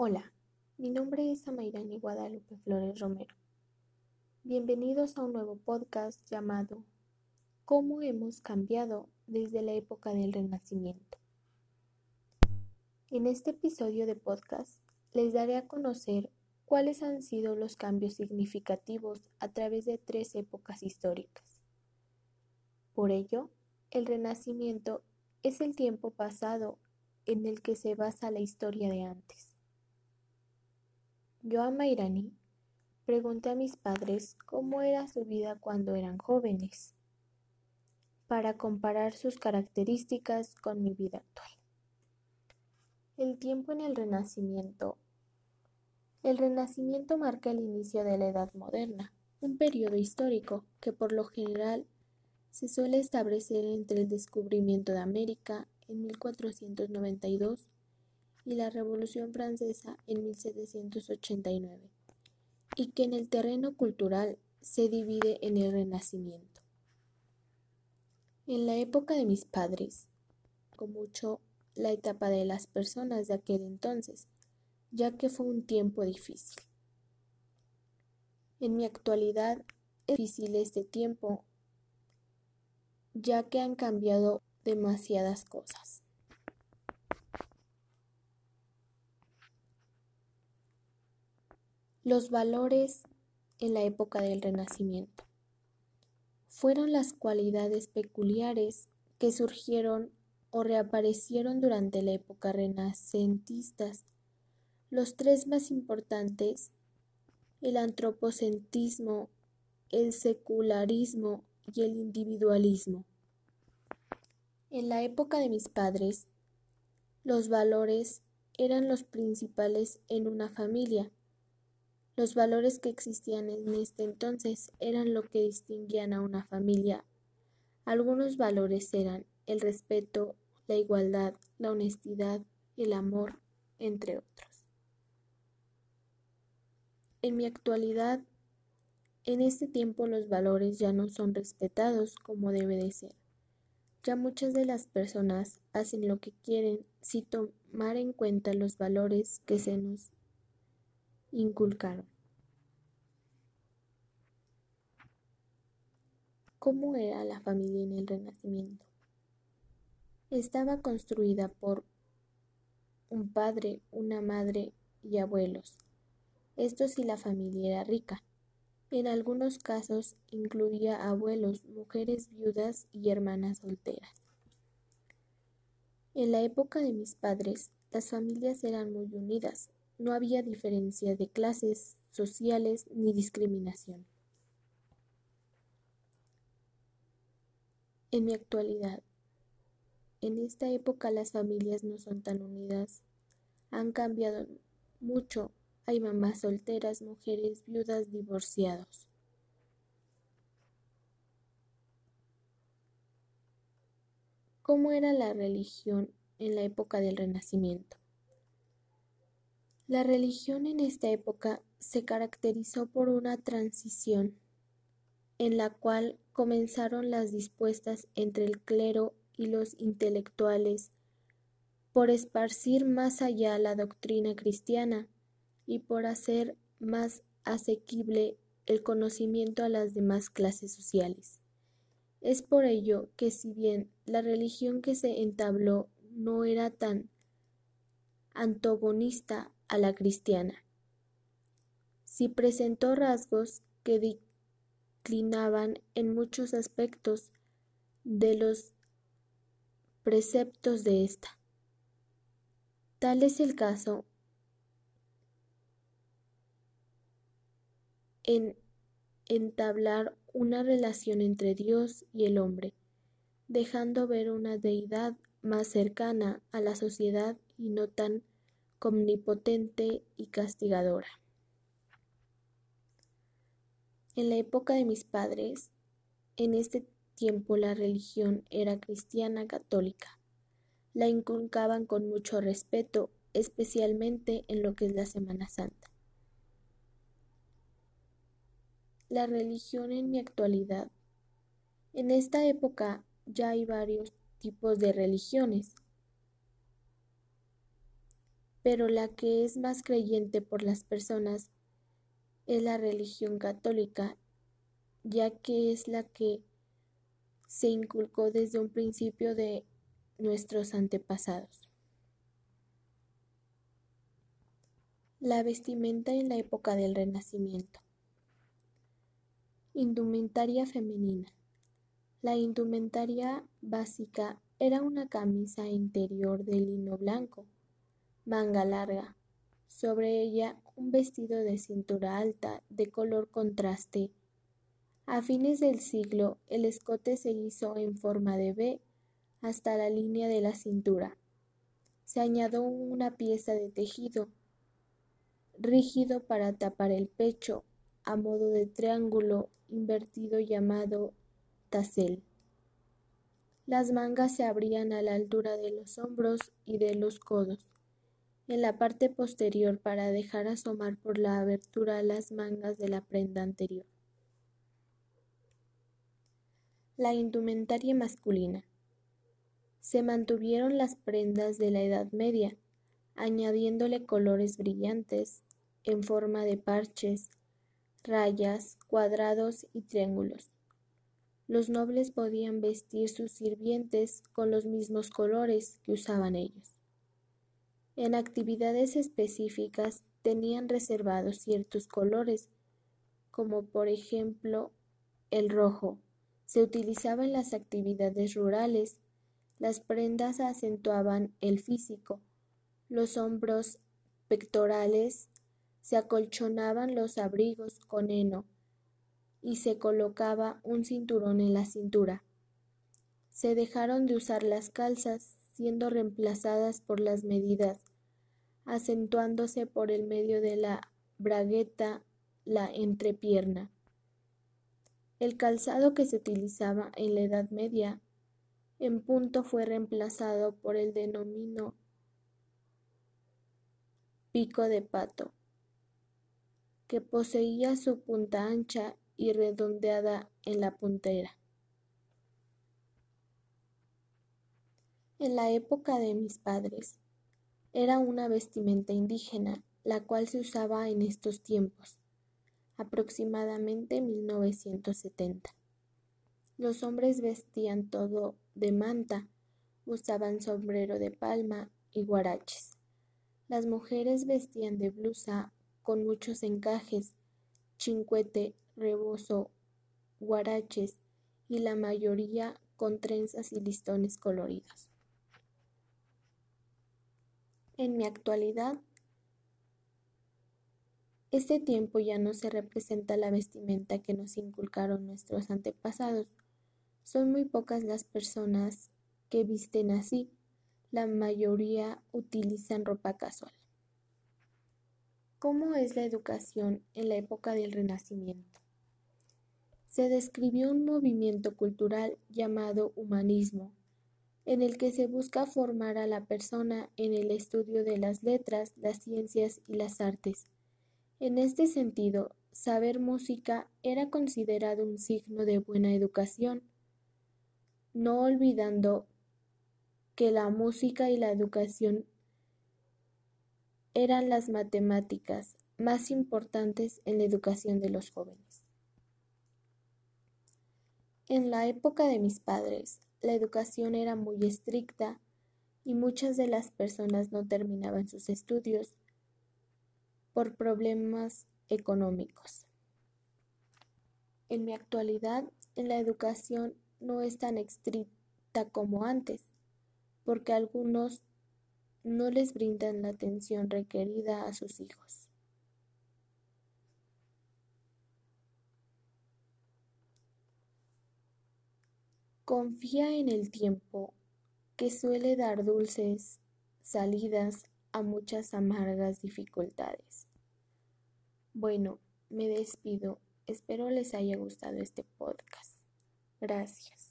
Hola, mi nombre es Amairani Guadalupe Flores Romero. Bienvenidos a un nuevo podcast llamado ¿Cómo hemos cambiado desde la época del Renacimiento? En este episodio de podcast les daré a conocer cuáles han sido los cambios significativos a través de tres épocas históricas. Por ello, el Renacimiento es el tiempo pasado en el que se basa la historia de antes. Yo a pregunté a mis padres cómo era su vida cuando eran jóvenes, para comparar sus características con mi vida actual. El tiempo en el Renacimiento. El Renacimiento marca el inicio de la Edad Moderna, un periodo histórico que por lo general se suele establecer entre el descubrimiento de América en 1492 y la Revolución Francesa en 1789, y que en el terreno cultural se divide en el Renacimiento. En la época de mis padres, con mucho la etapa de las personas de aquel entonces, ya que fue un tiempo difícil. En mi actualidad es difícil este tiempo, ya que han cambiado demasiadas cosas. Los valores en la época del Renacimiento fueron las cualidades peculiares que surgieron o reaparecieron durante la época renacentista. Los tres más importantes, el antropocentrismo, el secularismo y el individualismo. En la época de mis padres, los valores eran los principales en una familia los valores que existían en este entonces eran lo que distinguían a una familia. Algunos valores eran el respeto, la igualdad, la honestidad, el amor, entre otros. En mi actualidad, en este tiempo los valores ya no son respetados como debe de ser. Ya muchas de las personas hacen lo que quieren sin tomar en cuenta los valores que se nos inculcaron. ¿Cómo era la familia en el Renacimiento? Estaba construida por un padre, una madre y abuelos. Esto si la familia era rica. En algunos casos incluía abuelos, mujeres viudas y hermanas solteras. En la época de mis padres, las familias eran muy unidas, no había diferencia de clases sociales ni discriminación. En mi actualidad, en esta época las familias no son tan unidas, han cambiado mucho, hay mamás solteras, mujeres viudas, divorciados. ¿Cómo era la religión en la época del Renacimiento? La religión en esta época se caracterizó por una transición en la cual comenzaron las dispuestas entre el clero y los intelectuales por esparcir más allá la doctrina cristiana y por hacer más asequible el conocimiento a las demás clases sociales. Es por ello que si bien la religión que se entabló no era tan antagonista a la cristiana. Si presentó rasgos que en muchos aspectos de los preceptos de esta. Tal es el caso en entablar una relación entre Dios y el hombre, dejando ver una deidad más cercana a la sociedad y no tan omnipotente y castigadora. En la época de mis padres, en este tiempo la religión era cristiana católica. La inculcaban con mucho respeto, especialmente en lo que es la Semana Santa. La religión en mi actualidad. En esta época ya hay varios tipos de religiones pero la que es más creyente por las personas es la religión católica, ya que es la que se inculcó desde un principio de nuestros antepasados. La vestimenta en la época del Renacimiento. Indumentaria femenina. La indumentaria básica era una camisa interior de lino blanco, manga larga, sobre ella un vestido de cintura alta de color contraste a fines del siglo, el escote se hizo en forma de V hasta la línea de la cintura. Se añadió una pieza de tejido rígido para tapar el pecho, a modo de triángulo invertido llamado tassel. Las mangas se abrían a la altura de los hombros y de los codos, en la parte posterior para dejar asomar por la abertura las mangas de la prenda anterior. La indumentaria masculina. Se mantuvieron las prendas de la Edad Media, añadiéndole colores brillantes en forma de parches, rayas, cuadrados y triángulos. Los nobles podían vestir sus sirvientes con los mismos colores que usaban ellos. En actividades específicas tenían reservados ciertos colores, como por ejemplo el rojo, se utilizaba en las actividades rurales. Las prendas acentuaban el físico. Los hombros pectorales se acolchonaban los abrigos con heno y se colocaba un cinturón en la cintura. Se dejaron de usar las calzas, siendo reemplazadas por las medidas, acentuándose por el medio de la bragueta la entrepierna. El calzado que se utilizaba en la Edad Media en punto fue reemplazado por el denominado pico de pato, que poseía su punta ancha y redondeada en la puntera. En la época de mis padres, era una vestimenta indígena, la cual se usaba en estos tiempos aproximadamente 1970. Los hombres vestían todo de manta, usaban sombrero de palma y guaraches. Las mujeres vestían de blusa con muchos encajes, chincuete, rebozo, guaraches y la mayoría con trenzas y listones coloridos. En mi actualidad este tiempo ya no se representa la vestimenta que nos inculcaron nuestros antepasados. Son muy pocas las personas que visten así. La mayoría utilizan ropa casual. ¿Cómo es la educación en la época del Renacimiento? Se describió un movimiento cultural llamado humanismo, en el que se busca formar a la persona en el estudio de las letras, las ciencias y las artes en este sentido, saber música era considerado un signo de buena educación, no olvidando que la música y la educación eran las matemáticas más importantes en la educación de los jóvenes. En la época de mis padres, la educación era muy estricta y muchas de las personas no terminaban sus estudios por problemas económicos. En mi actualidad, la educación no es tan estricta como antes, porque algunos no les brindan la atención requerida a sus hijos. Confía en el tiempo, que suele dar dulces salidas a muchas amargas dificultades. Bueno, me despido. Espero les haya gustado este podcast. Gracias.